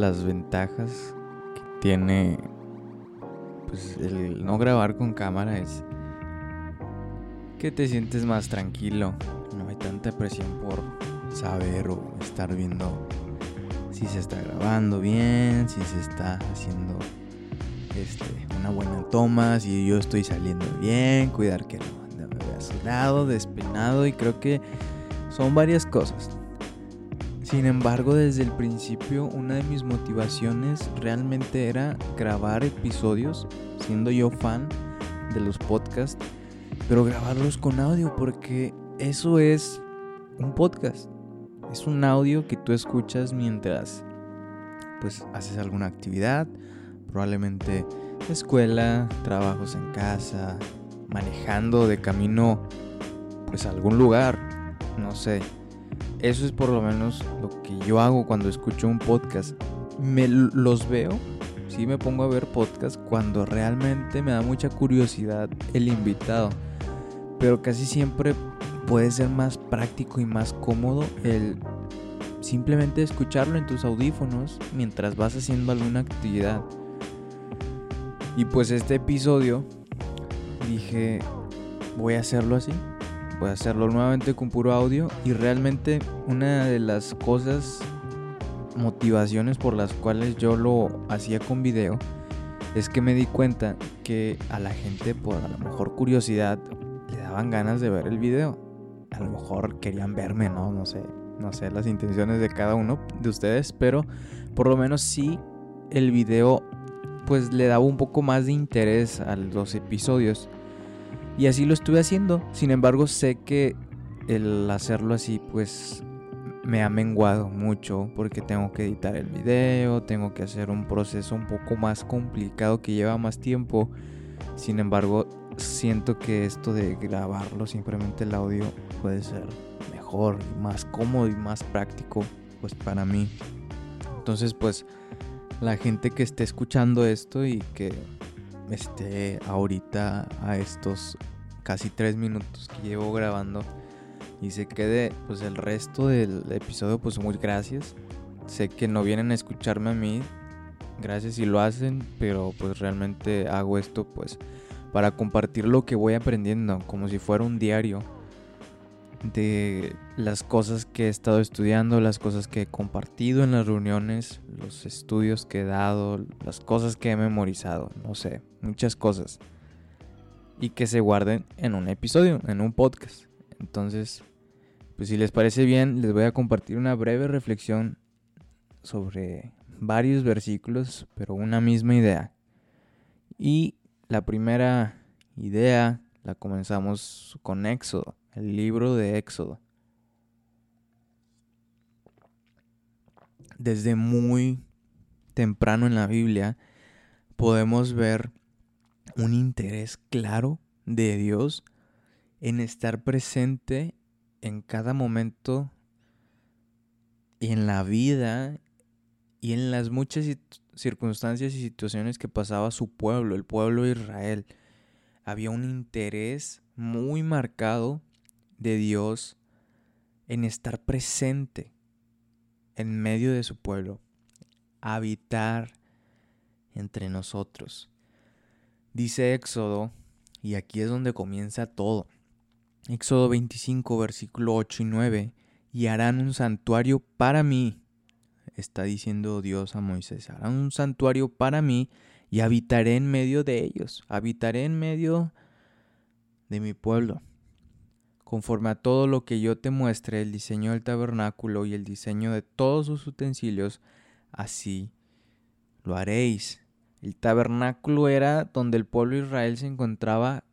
las ventajas que tiene pues el no grabar con cámara es que te sientes más tranquilo, no hay tanta presión por saber o estar viendo si se está grabando bien, si se está haciendo este, una buena toma, si yo estoy saliendo bien, cuidar que no ande a su lado, despeinado y creo que son varias cosas. Sin embargo, desde el principio una de mis motivaciones realmente era grabar episodios, siendo yo fan de los podcasts, pero grabarlos con audio porque eso es un podcast. Es un audio que tú escuchas mientras pues haces alguna actividad, probablemente escuela, trabajos en casa, manejando de camino pues a algún lugar, no sé. Eso es por lo menos lo que yo hago cuando escucho un podcast. Me los veo, sí me pongo a ver podcast cuando realmente me da mucha curiosidad el invitado. Pero casi siempre puede ser más práctico y más cómodo el simplemente escucharlo en tus audífonos mientras vas haciendo alguna actividad. Y pues este episodio dije, voy a hacerlo así. A hacerlo nuevamente con puro audio. Y realmente una de las cosas, motivaciones por las cuales yo lo hacía con video, es que me di cuenta que a la gente por a lo mejor curiosidad le daban ganas de ver el video a lo mejor querían verme, ¿no? No sé, no sé las intenciones de cada uno de ustedes, pero por lo menos sí el video pues le daba un poco más de interés a los episodios. Y así lo estuve haciendo. Sin embargo, sé que el hacerlo así pues me ha menguado mucho porque tengo que editar el video, tengo que hacer un proceso un poco más complicado que lleva más tiempo. Sin embargo, siento que esto de grabarlo simplemente el audio puede ser mejor, más cómodo y más práctico pues para mí. Entonces pues la gente que esté escuchando esto y que esté ahorita a estos casi tres minutos que llevo grabando y se quede pues el resto del episodio pues muy gracias. Sé que no vienen a escucharme a mí, gracias si lo hacen, pero pues realmente hago esto pues para compartir lo que voy aprendiendo, como si fuera un diario de las cosas que he estado estudiando, las cosas que he compartido en las reuniones, los estudios que he dado, las cosas que he memorizado, no sé, muchas cosas. Y que se guarden en un episodio, en un podcast. Entonces, pues si les parece bien, les voy a compartir una breve reflexión sobre varios versículos, pero una misma idea. Y la primera idea la comenzamos con Éxodo, el libro de Éxodo. Desde muy temprano en la Biblia podemos ver un interés claro de Dios en estar presente en cada momento y en la vida y en las muchas circunstancias y situaciones que pasaba su pueblo, el pueblo de Israel. Había un interés muy marcado de Dios en estar presente en medio de su pueblo, habitar entre nosotros. Dice Éxodo, y aquí es donde comienza todo. Éxodo 25, versículo 8 y 9, y harán un santuario para mí está diciendo Dios a Moisés, hará un santuario para mí y habitaré en medio de ellos, habitaré en medio de mi pueblo. Conforme a todo lo que yo te muestre, el diseño del tabernáculo y el diseño de todos sus utensilios, así lo haréis. El tabernáculo era donde el pueblo de Israel se encontraba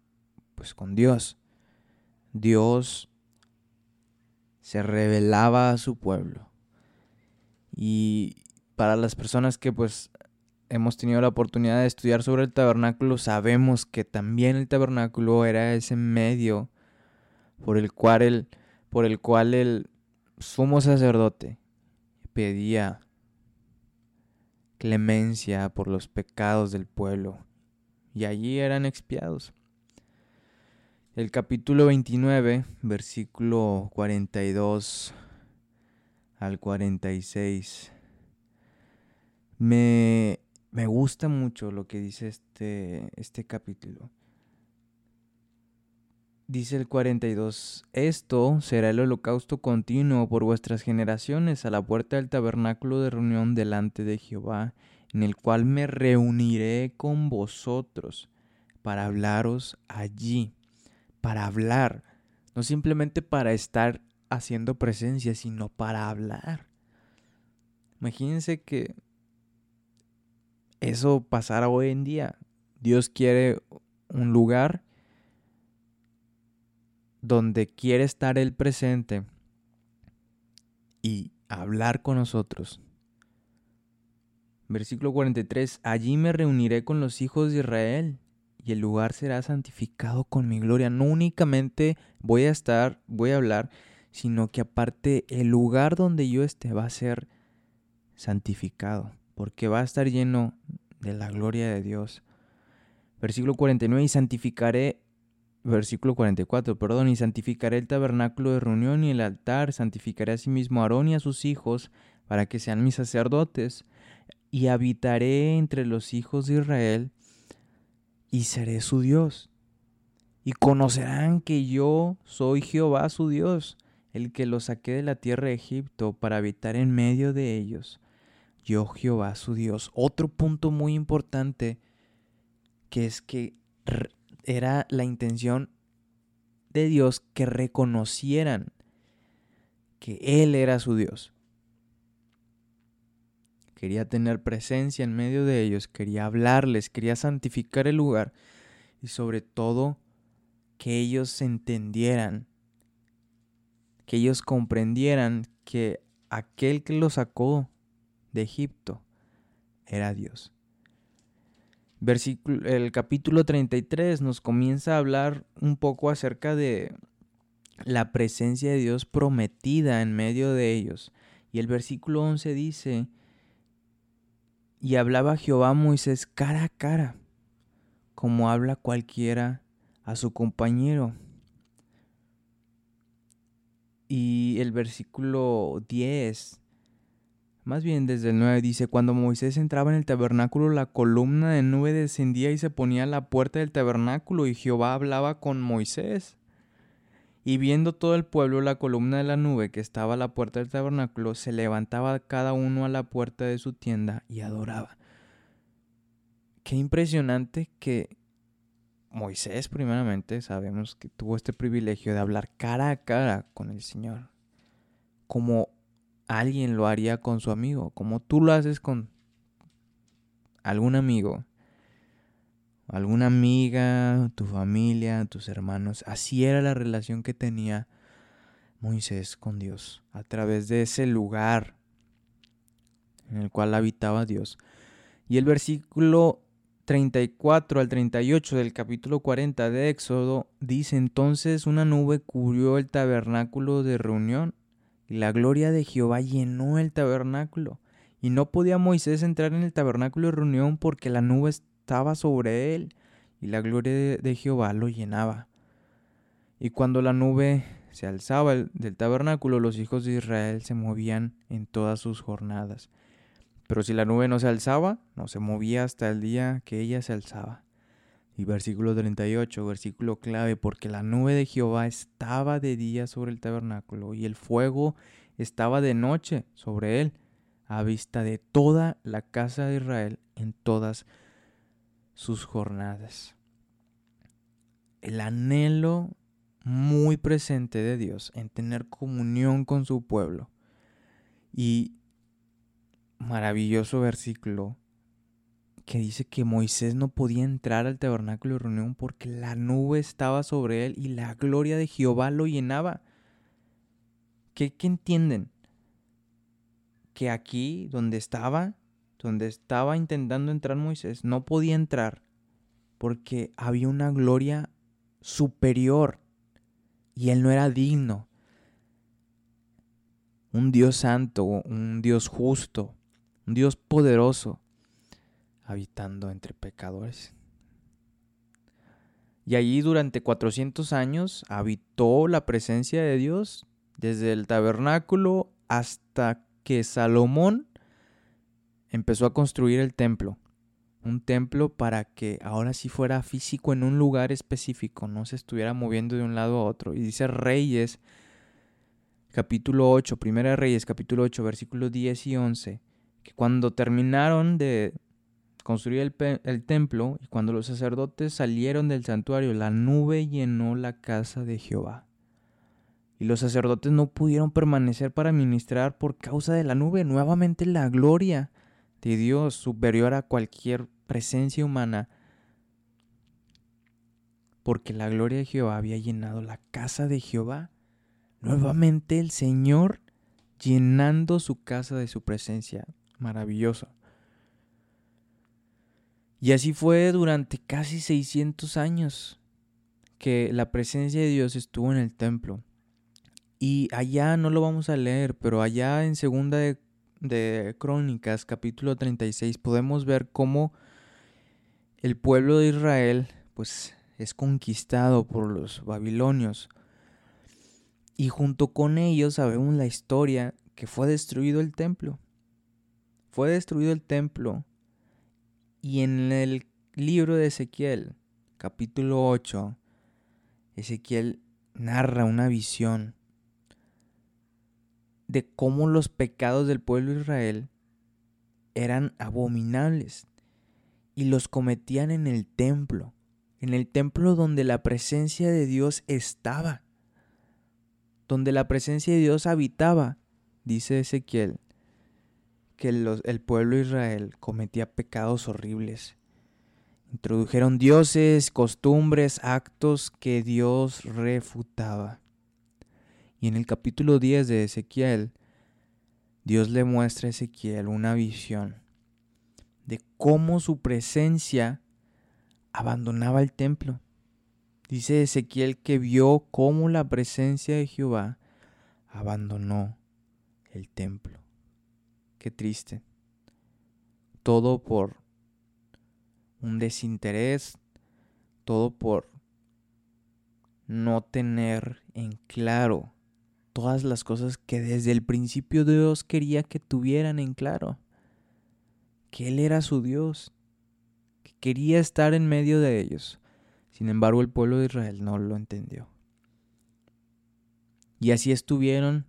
pues con Dios. Dios se revelaba a su pueblo. Y para las personas que pues hemos tenido la oportunidad de estudiar sobre el tabernáculo, sabemos que también el tabernáculo era ese medio por el cual el, por el, cual el sumo sacerdote pedía clemencia por los pecados del pueblo y allí eran expiados. El capítulo 29, versículo 42 al 46. Me, me gusta mucho lo que dice este, este capítulo. Dice el 42, esto será el holocausto continuo por vuestras generaciones a la puerta del tabernáculo de reunión delante de Jehová, en el cual me reuniré con vosotros para hablaros allí, para hablar, no simplemente para estar haciendo presencia, sino para hablar. Imagínense que eso pasara hoy en día. Dios quiere un lugar donde quiere estar el presente y hablar con nosotros. Versículo 43, allí me reuniré con los hijos de Israel y el lugar será santificado con mi gloria. No únicamente voy a estar, voy a hablar, sino que aparte el lugar donde yo esté va a ser santificado, porque va a estar lleno de la gloria de Dios. Versículo 49, y santificaré versículo 44, perdón, y santificaré el tabernáculo de reunión y el altar, santificaré asimismo a Aarón y a sus hijos, para que sean mis sacerdotes, y habitaré entre los hijos de Israel, y seré su Dios. Y conocerán que yo soy Jehová su Dios, el que los saqué de la tierra de Egipto para habitar en medio de ellos. Yo Jehová su Dios. Otro punto muy importante que es que era la intención de Dios que reconocieran que Él era su Dios. Quería tener presencia en medio de ellos, quería hablarles, quería santificar el lugar y sobre todo que ellos entendieran, que ellos comprendieran que aquel que los sacó de Egipto era Dios el capítulo 33 nos comienza a hablar un poco acerca de la presencia de Dios prometida en medio de ellos. Y el versículo 11 dice, y hablaba Jehová a Moisés cara a cara, como habla cualquiera a su compañero. Y el versículo 10 más bien desde el 9 dice, cuando Moisés entraba en el tabernáculo, la columna de nube descendía y se ponía a la puerta del tabernáculo y Jehová hablaba con Moisés. Y viendo todo el pueblo la columna de la nube que estaba a la puerta del tabernáculo, se levantaba cada uno a la puerta de su tienda y adoraba. Qué impresionante que Moisés primeramente sabemos que tuvo este privilegio de hablar cara a cara con el Señor. Como alguien lo haría con su amigo, como tú lo haces con algún amigo, alguna amiga, tu familia, tus hermanos. Así era la relación que tenía Moisés con Dios, a través de ese lugar en el cual habitaba Dios. Y el versículo 34 al 38 del capítulo 40 de Éxodo dice entonces una nube cubrió el tabernáculo de reunión y la gloria de Jehová llenó el tabernáculo. Y no podía Moisés entrar en el tabernáculo de reunión porque la nube estaba sobre él y la gloria de, Jehová lo llenaba. Y cuando la nube se alzaba del tabernáculo, los hijos de Israel se movían en todas sus jornadas. Pero si la nube no se alzaba, no se movía hasta el día que ella se alzaba. Y versículo 38, versículo clave, porque la nube de Jehová estaba de día sobre el tabernáculo y el fuego estaba de noche sobre él, a vista de toda la casa de Israel en todas sus jornadas. El anhelo muy presente de Dios en tener comunión con su pueblo. Y maravilloso versículo que dice que Moisés no podía entrar al tabernáculo de reunión porque la nube estaba sobre él y la gloria de Jehová lo llenaba. ¿Qué, qué entienden? Que aquí, donde estaba, donde estaba intentando entrar Moisés, no podía entrar porque había una gloria superior y él no era digno. Un Dios santo, un Dios justo, un Dios poderoso habitando entre pecadores. Y allí durante 400 años habitó la presencia de Dios desde el tabernáculo hasta que Salomón empezó a construir el templo. Un templo para que ahora sí fuera físico en un lugar específico, no se estuviera moviendo de un lado a otro. Y dice Reyes, capítulo 8, Primera Reyes, capítulo 8, versículos 10 y 11, que cuando terminaron de construir el, templo y cuando los sacerdotes salieron del santuario, la nube llenó la casa de Jehová. Y los sacerdotes no pudieron permanecer para ministrar por causa de la nube. Nuevamente la gloria de Dios superior a cualquier presencia humana. Porque la gloria de Jehová había llenado la casa de Jehová. Nuevamente el Señor llenando su casa de su presencia. Maravilloso. Y así fue durante casi 600 años que la presencia de Dios estuvo en el templo. Y allá no lo vamos a leer, pero allá en segunda de, Crónicas, capítulo 36, podemos ver cómo el pueblo de Israel pues es conquistado por los babilonios. Y junto con ellos sabemos la historia que fue destruido el templo. Fue destruido el templo. Y en el libro de Ezequiel, capítulo 8, Ezequiel narra una visión de cómo los pecados del pueblo de Israel eran abominables y los cometían en el templo, en el templo donde la presencia de Dios estaba, donde la presencia de Dios habitaba, dice Ezequiel, que el pueblo de Israel cometía pecados horribles. Introdujeron dioses, costumbres, actos que Dios refutaba. Y en el capítulo 10 de Ezequiel, Dios le muestra a Ezequiel una visión de cómo su presencia abandonaba el templo. Dice Ezequiel que vio cómo la presencia de Jehová abandonó el templo. Qué triste. Todo por un desinterés, todo por no tener en claro todas las cosas que desde el principio Dios quería que tuvieran en claro. Que Él era su Dios, que quería estar en medio de ellos. Sin embargo, el pueblo de Israel no lo entendió. Y así estuvieron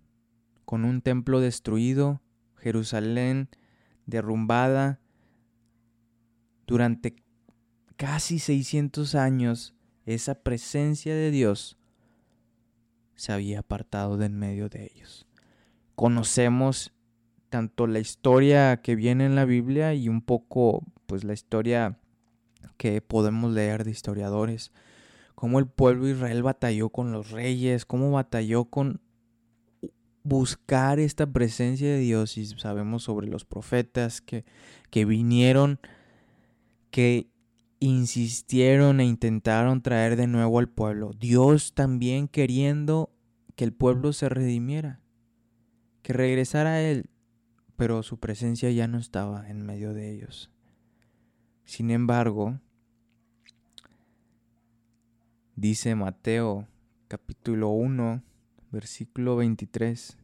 con un templo destruido, Jerusalén derrumbada, durante casi 600 años, esa presencia de Dios se había apartado de en medio de ellos. Conocemos tanto la historia que viene en la Biblia y un poco pues la historia que podemos leer de historiadores, cómo el pueblo de Israel batalló con los reyes, cómo batalló con buscar esta presencia de Dios y sabemos sobre los profetas que, que vinieron, que insistieron e intentaron traer de nuevo al pueblo. Dios también queriendo que el pueblo se redimiera, que regresara a Él, pero su presencia ya no estaba en medio de ellos. Sin embargo, dice Mateo capítulo 1, versículo 23.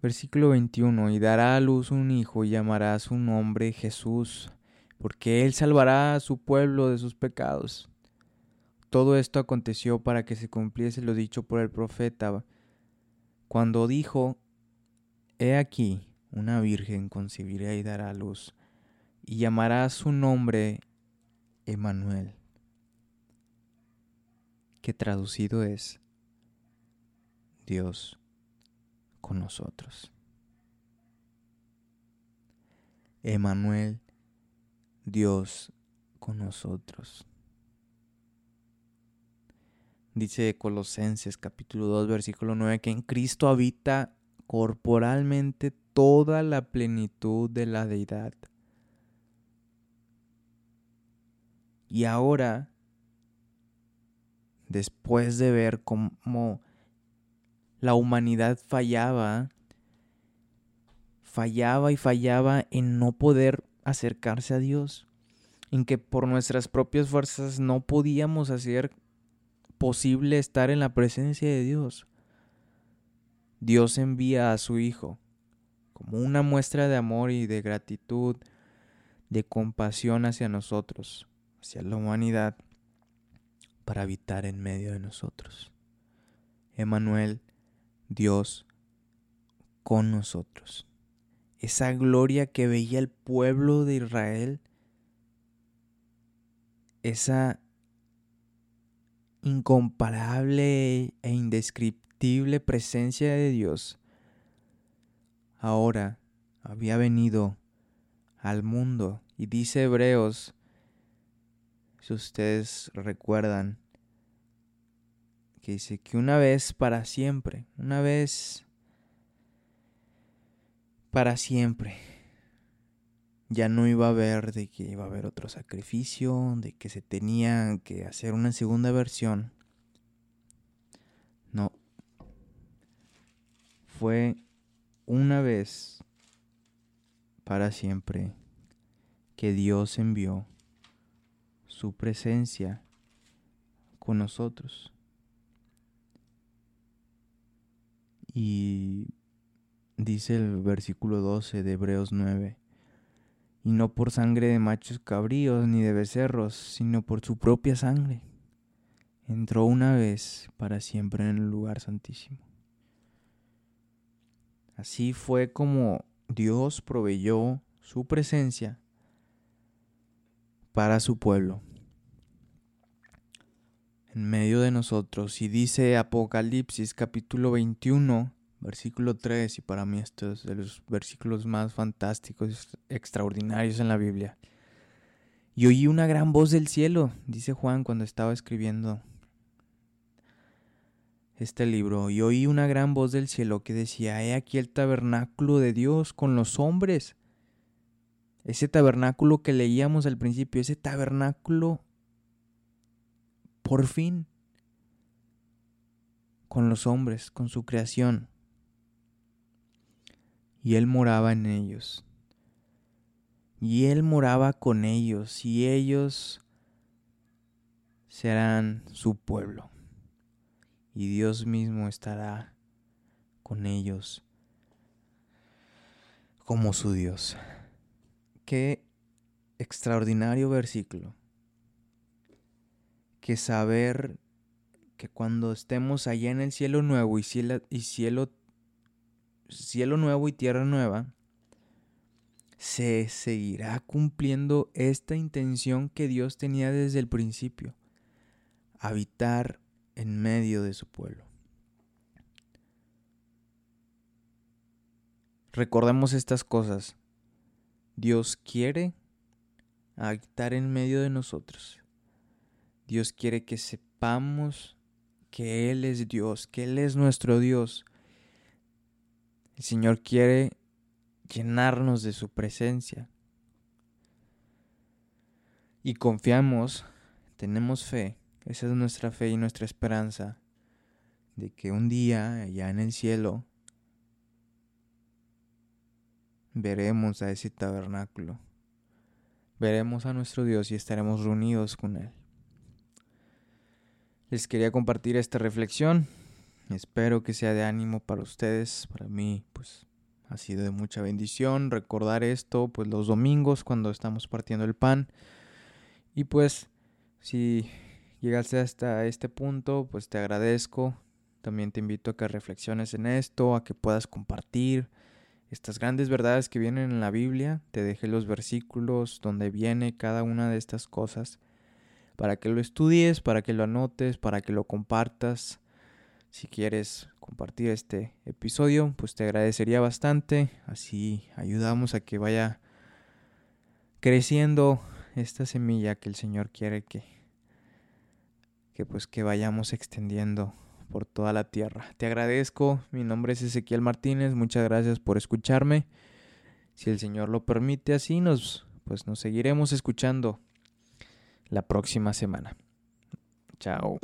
Versículo 21, y dará a luz un hijo y llamará su nombre Jesús porque Él salvará a su pueblo de sus pecados. Todo esto aconteció para que se cumpliese lo dicho por el profeta, cuando dijo, He aquí, una virgen concebirá y dará a luz, y llamará su nombre Emanuel, que traducido es Dios con nosotros. Emanuel Dios con nosotros. Dice Colosenses capítulo 2 versículo 9 que en Cristo habita corporalmente toda la plenitud de la deidad. Y ahora, después de ver cómo la humanidad fallaba, fallaba y fallaba en no poder acercarse a Dios, en que por nuestras propias fuerzas no podíamos hacer posible estar en la presencia de Dios. Dios envía a su Hijo como una muestra de amor y de gratitud, de compasión hacia nosotros, hacia la humanidad, para habitar en medio de nosotros. Emanuel, Dios con nosotros. Esa gloria que veía el pueblo de Israel, esa incomparable e indescriptible presencia de Dios, ahora había venido al mundo. Y dice Hebreos, si ustedes recuerdan, que dice que una vez para siempre, una vez para siempre, ya no iba a haber de que iba a haber otro sacrificio, de que se tenía que hacer una segunda versión. No. Fue una vez para siempre que Dios envió su presencia con nosotros. Y dice el versículo 12 de Hebreos 9, y no por sangre de machos cabríos ni de becerros, sino por su propia sangre. Entró una vez para siempre en el lugar santísimo. Así fue como Dios proveyó su presencia para su pueblo en medio de nosotros. Y dice Apocalipsis capítulo 21, versículo 3, y para mí esto es de los versículos más fantásticos, extraordinarios en la Biblia. Y oí una gran voz del cielo, dice Juan cuando estaba escribiendo este libro, y oí una gran voz del cielo que decía, he aquí el tabernáculo de Dios con los hombres. Ese tabernáculo que leíamos al principio, ese tabernáculo, por fin, con los hombres, con su creación. Y Él moraba en ellos. Y Él moraba con ellos, y ellos serán su pueblo y Dios mismo estará con ellos como su Dios. Qué extraordinario versículo. Que saber que cuando estemos allá en el cielo nuevo y cielo, y cielo, cielo nuevo y tierra nueva, se seguirá cumpliendo esta intención que Dios tenía desde el principio. Habitar en medio de su pueblo. Recordemos estas cosas. Dios quiere habitar en medio de nosotros. Dios quiere que sepamos que Él es Dios, que Él es nuestro Dios. El Señor quiere llenarnos de su presencia. Y confiamos, tenemos fe esa es nuestra fe y nuestra esperanza de que un día allá en el cielo veremos a ese tabernáculo, veremos a nuestro Dios y estaremos reunidos con Él. Les quería compartir esta reflexión, espero que sea de ánimo para ustedes, para mí pues ha sido de mucha bendición recordar esto pues los domingos cuando estamos partiendo el pan y pues si llegaste hasta este punto, pues te agradezco. También te invito a que reflexiones en esto, a que puedas compartir estas grandes verdades que vienen en la Biblia. Te dejé los versículos donde viene cada una de estas cosas para que lo estudies, para que lo anotes, para que lo compartas. Si quieres compartir este episodio, pues te agradecería bastante. Así ayudamos a que vaya creciendo esta semilla que el Señor quiere que que pues que vayamos extendiendo por toda la tierra. Te agradezco, mi nombre es Ezequiel Martínez, muchas gracias por escucharme. Si el Señor lo permite así, nos pues nos seguiremos escuchando la próxima semana. Chao.